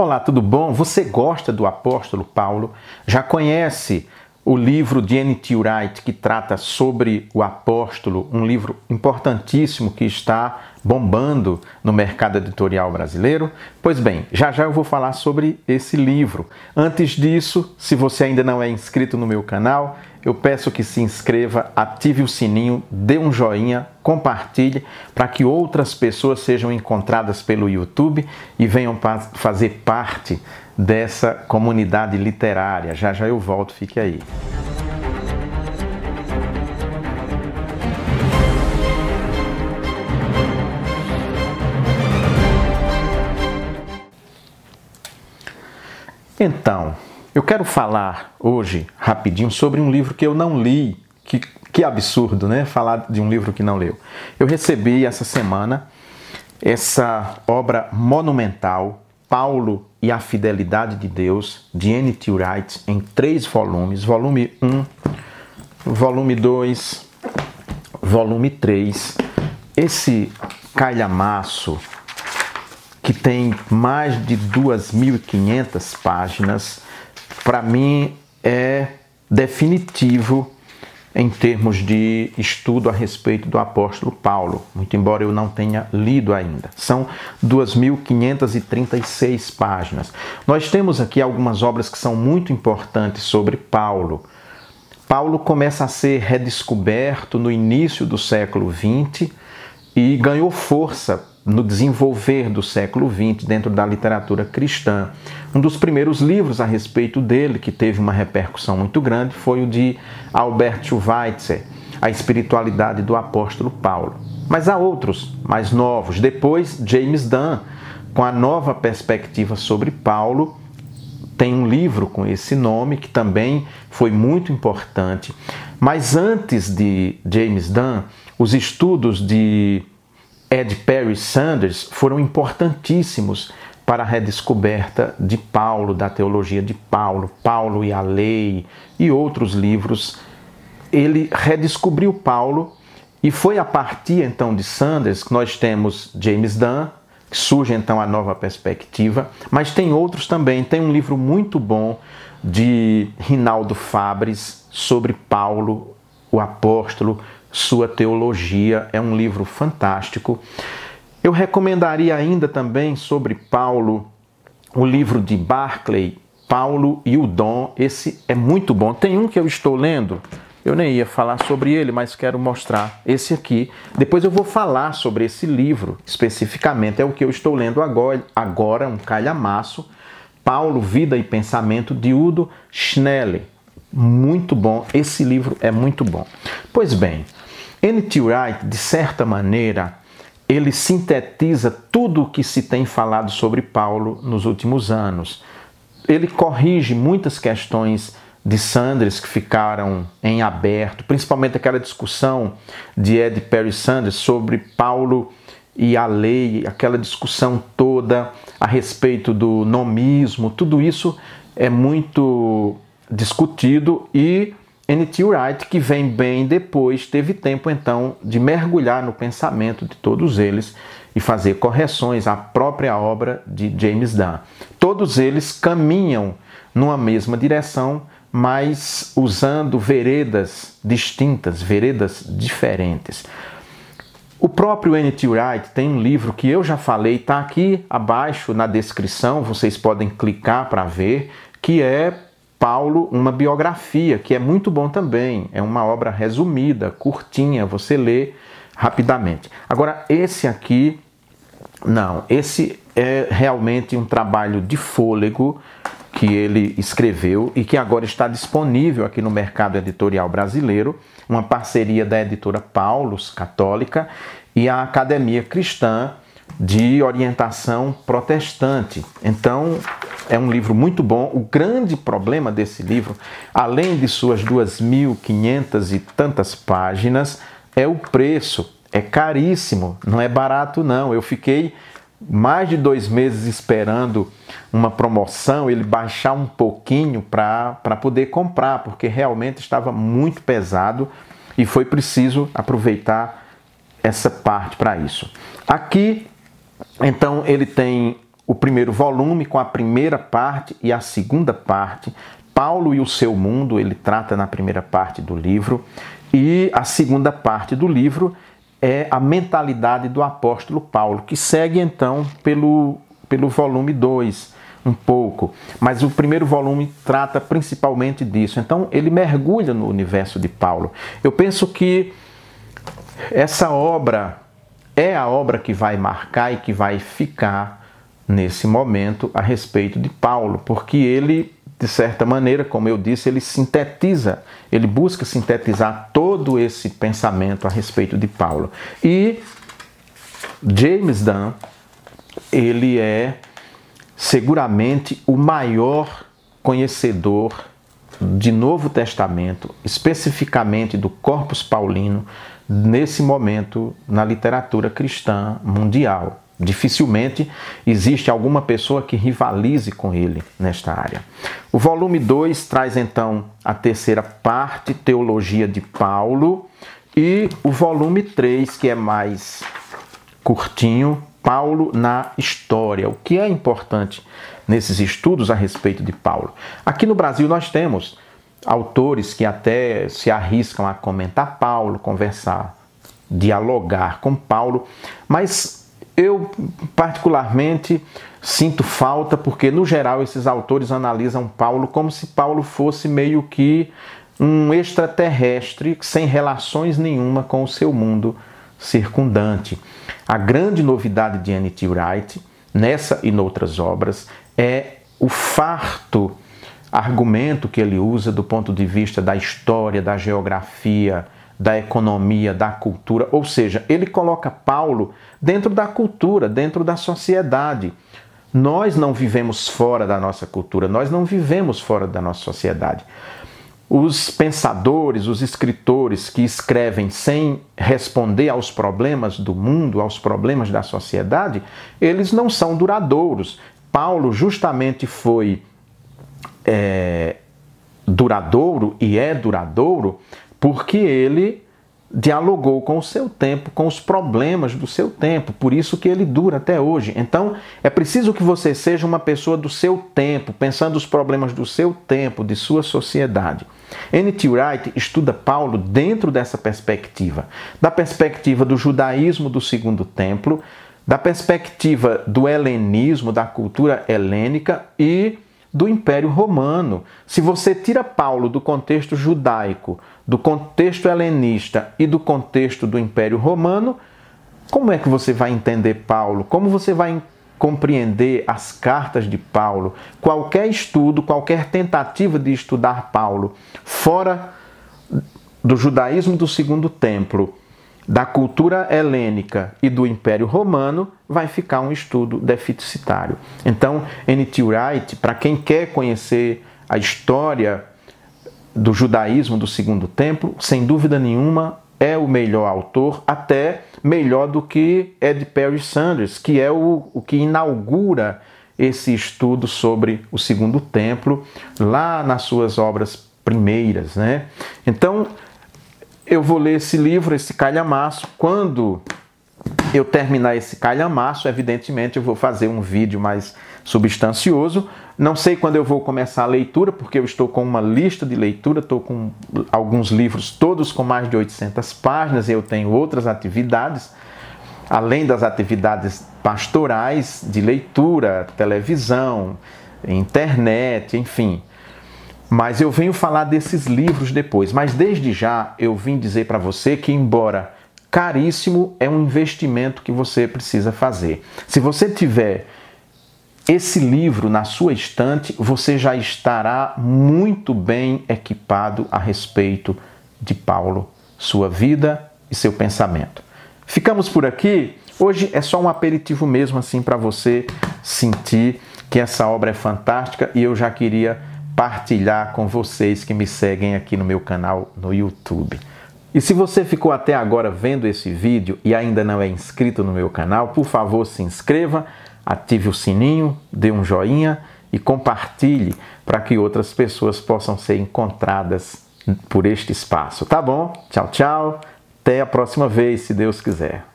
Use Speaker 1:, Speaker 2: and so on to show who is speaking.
Speaker 1: Olá, tudo bom? Você gosta do apóstolo Paulo? Já conhece o livro de N.T. Wright que trata sobre o apóstolo, um livro importantíssimo que está bombando no mercado editorial brasileiro? Pois bem, já já eu vou falar sobre esse livro. Antes disso, se você ainda não é inscrito no meu canal, eu peço que se inscreva, ative o sininho, dê um joinha, compartilhe para que outras pessoas sejam encontradas pelo YouTube e venham fazer parte dessa comunidade literária. Já já eu volto, fique aí. Então, eu quero falar hoje rapidinho sobre um livro que eu não li. Que, que absurdo, né? Falar de um livro que não leu. Eu recebi essa semana essa obra monumental, Paulo e a Fidelidade de Deus, de N.T. Wright, em três volumes: volume 1, volume 2, volume 3. Esse calhamaço que tem mais de 2.500 páginas, para mim é definitivo em termos de estudo a respeito do apóstolo Paulo, muito embora eu não tenha lido ainda. São 2.536 páginas. Nós temos aqui algumas obras que são muito importantes sobre Paulo. Paulo começa a ser redescoberto no início do século XX e ganhou força no desenvolver do século XX dentro da literatura cristã. Um dos primeiros livros a respeito dele, que teve uma repercussão muito grande, foi o de Albert Schweitzer, A Espiritualidade do Apóstolo Paulo. Mas há outros mais novos. Depois, James Dunn, com a nova perspectiva sobre Paulo, tem um livro com esse nome que também foi muito importante. Mas antes de James Dunn, os estudos de Ed Perry Sanders foram importantíssimos para a redescoberta de Paulo, da teologia de Paulo, Paulo e a Lei e outros livros. Ele redescobriu Paulo e foi a partir então de Sanders que nós temos James Dunn, que surge então a nova perspectiva, mas tem outros também. Tem um livro muito bom de Rinaldo Fabres sobre Paulo, o apóstolo, sua teologia. É um livro fantástico. Eu recomendaria ainda também sobre Paulo o livro de Barclay, Paulo e o Dom. Esse é muito bom. Tem um que eu estou lendo. Eu nem ia falar sobre ele, mas quero mostrar esse aqui. Depois eu vou falar sobre esse livro especificamente. É o que eu estou lendo agora, agora um calhamaço. Paulo, Vida e Pensamento de Udo Schnelle. Muito bom. Esse livro é muito bom. Pois bem, N.T. Wright, de certa maneira, ele sintetiza tudo o que se tem falado sobre Paulo nos últimos anos. Ele corrige muitas questões de Sanders que ficaram em aberto, principalmente aquela discussão de Ed Perry Sanders sobre Paulo e a lei, aquela discussão toda a respeito do nomismo, tudo isso é muito discutido e N.T. Wright, que vem bem depois, teve tempo então de mergulhar no pensamento de todos eles e fazer correções à própria obra de James Dunn. Todos eles caminham numa mesma direção, mas usando veredas distintas, veredas diferentes. O próprio N.T. Wright tem um livro que eu já falei, está aqui abaixo na descrição, vocês podem clicar para ver, que é Paulo, uma biografia, que é muito bom também. É uma obra resumida, curtinha, você lê rapidamente. Agora, esse aqui, não, esse é realmente um trabalho de fôlego que ele escreveu e que agora está disponível aqui no mercado editorial brasileiro, uma parceria da editora Paulus, católica, e a Academia Cristã de orientação protestante. Então, é um livro muito bom. O grande problema desse livro, além de suas 2.500 e tantas páginas, é o preço. É caríssimo, não é barato não. Eu fiquei mais de dois meses esperando uma promoção, ele baixar um pouquinho para poder comprar, porque realmente estava muito pesado e foi preciso aproveitar essa parte para isso. Aqui então ele tem o primeiro volume com a primeira parte e a segunda parte. Paulo e o seu mundo, ele trata na primeira parte do livro, e a segunda parte do livro é a mentalidade do apóstolo Paulo, que segue então pelo, pelo volume 2, um pouco. Mas o primeiro volume trata principalmente disso. Então ele mergulha no universo de Paulo. Eu penso que essa obra é a obra que vai marcar e que vai ficar nesse momento a respeito de Paulo, porque ele, de certa maneira, como eu disse, ele sintetiza, ele busca sintetizar todo esse pensamento a respeito de Paulo. E James Dunn, ele é seguramente o maior conhecedor de Novo Testamento, especificamente do Corpus Paulino, nesse momento na literatura cristã mundial. Dificilmente existe alguma pessoa que rivalize com ele nesta área. O volume 2 traz então a terceira parte, Teologia de Paulo, e o volume 3, que é mais curtinho, Paulo na história. O que é importante nesses estudos a respeito de Paulo? Aqui no Brasil nós temos autores que até se arriscam a comentar Paulo, conversar, dialogar com Paulo, mas eu particularmente sinto falta porque no geral esses autores analisam Paulo como se Paulo fosse meio que um extraterrestre sem relações nenhuma com o seu mundo circundante. A grande novidade de N.T. Wright, nessa e noutras obras, é o farto argumento que ele usa do ponto de vista da história, da geografia, da economia, da cultura, ou seja, ele coloca Paulo dentro da cultura, dentro da sociedade. Nós não vivemos fora da nossa cultura, nós não vivemos fora da nossa sociedade. Os pensadores, os escritores que escrevem sem responder aos problemas do mundo, aos problemas da sociedade, eles não são duradouros. Paulo justamente foi é, duradouro e é duradouro porque ele dialogou com o seu tempo, com os problemas do seu tempo, por isso que ele dura até hoje. Então, é preciso que você seja uma pessoa do seu tempo, pensando os problemas do seu tempo, de sua sociedade. N.T. Wright estuda Paulo dentro dessa perspectiva, da perspectiva do judaísmo do segundo templo, da perspectiva do helenismo, da cultura helênica e do Império Romano. Se você tira Paulo do contexto judaico, do contexto helenista e do contexto do Império Romano, como é que você vai entender Paulo? Como você vai compreender as cartas de Paulo? Qualquer estudo, qualquer tentativa de estudar Paulo fora do judaísmo do Segundo Templo da cultura helênica e do Império Romano, vai ficar um estudo deficitário. Então, N.T. Wright, para quem quer conhecer a história do judaísmo do Segundo Templo, sem dúvida nenhuma é o melhor autor, até melhor do que Ed Perry Sanders, que é o, o que inaugura esse estudo sobre o Segundo Templo lá nas suas obras primeiras, né? Então, eu vou ler esse livro, esse calhamaço. Quando eu terminar esse calhamaço, evidentemente eu vou fazer um vídeo mais substancioso. Não sei quando eu vou começar a leitura, porque eu estou com uma lista de leitura, estou com alguns livros todos com mais de 800 páginas, eu tenho outras atividades, além das atividades pastorais de leitura, televisão, internet, enfim. Mas eu venho falar desses livros depois. Mas desde já eu vim dizer para você que, embora caríssimo, é um investimento que você precisa fazer. Se você tiver esse livro na sua estante, você já estará muito bem equipado a respeito de Paulo, sua vida e seu pensamento. Ficamos por aqui. Hoje é só um aperitivo mesmo assim para você sentir que essa obra é fantástica e eu já queria partilhar com vocês que me seguem aqui no meu canal no YouTube. E se você ficou até agora vendo esse vídeo e ainda não é inscrito no meu canal, por favor se inscreva, ative o sininho, dê um joinha e compartilhe para que outras pessoas possam ser encontradas por este espaço. Tá bom? Tchau, tchau. Até a próxima vez, se Deus quiser.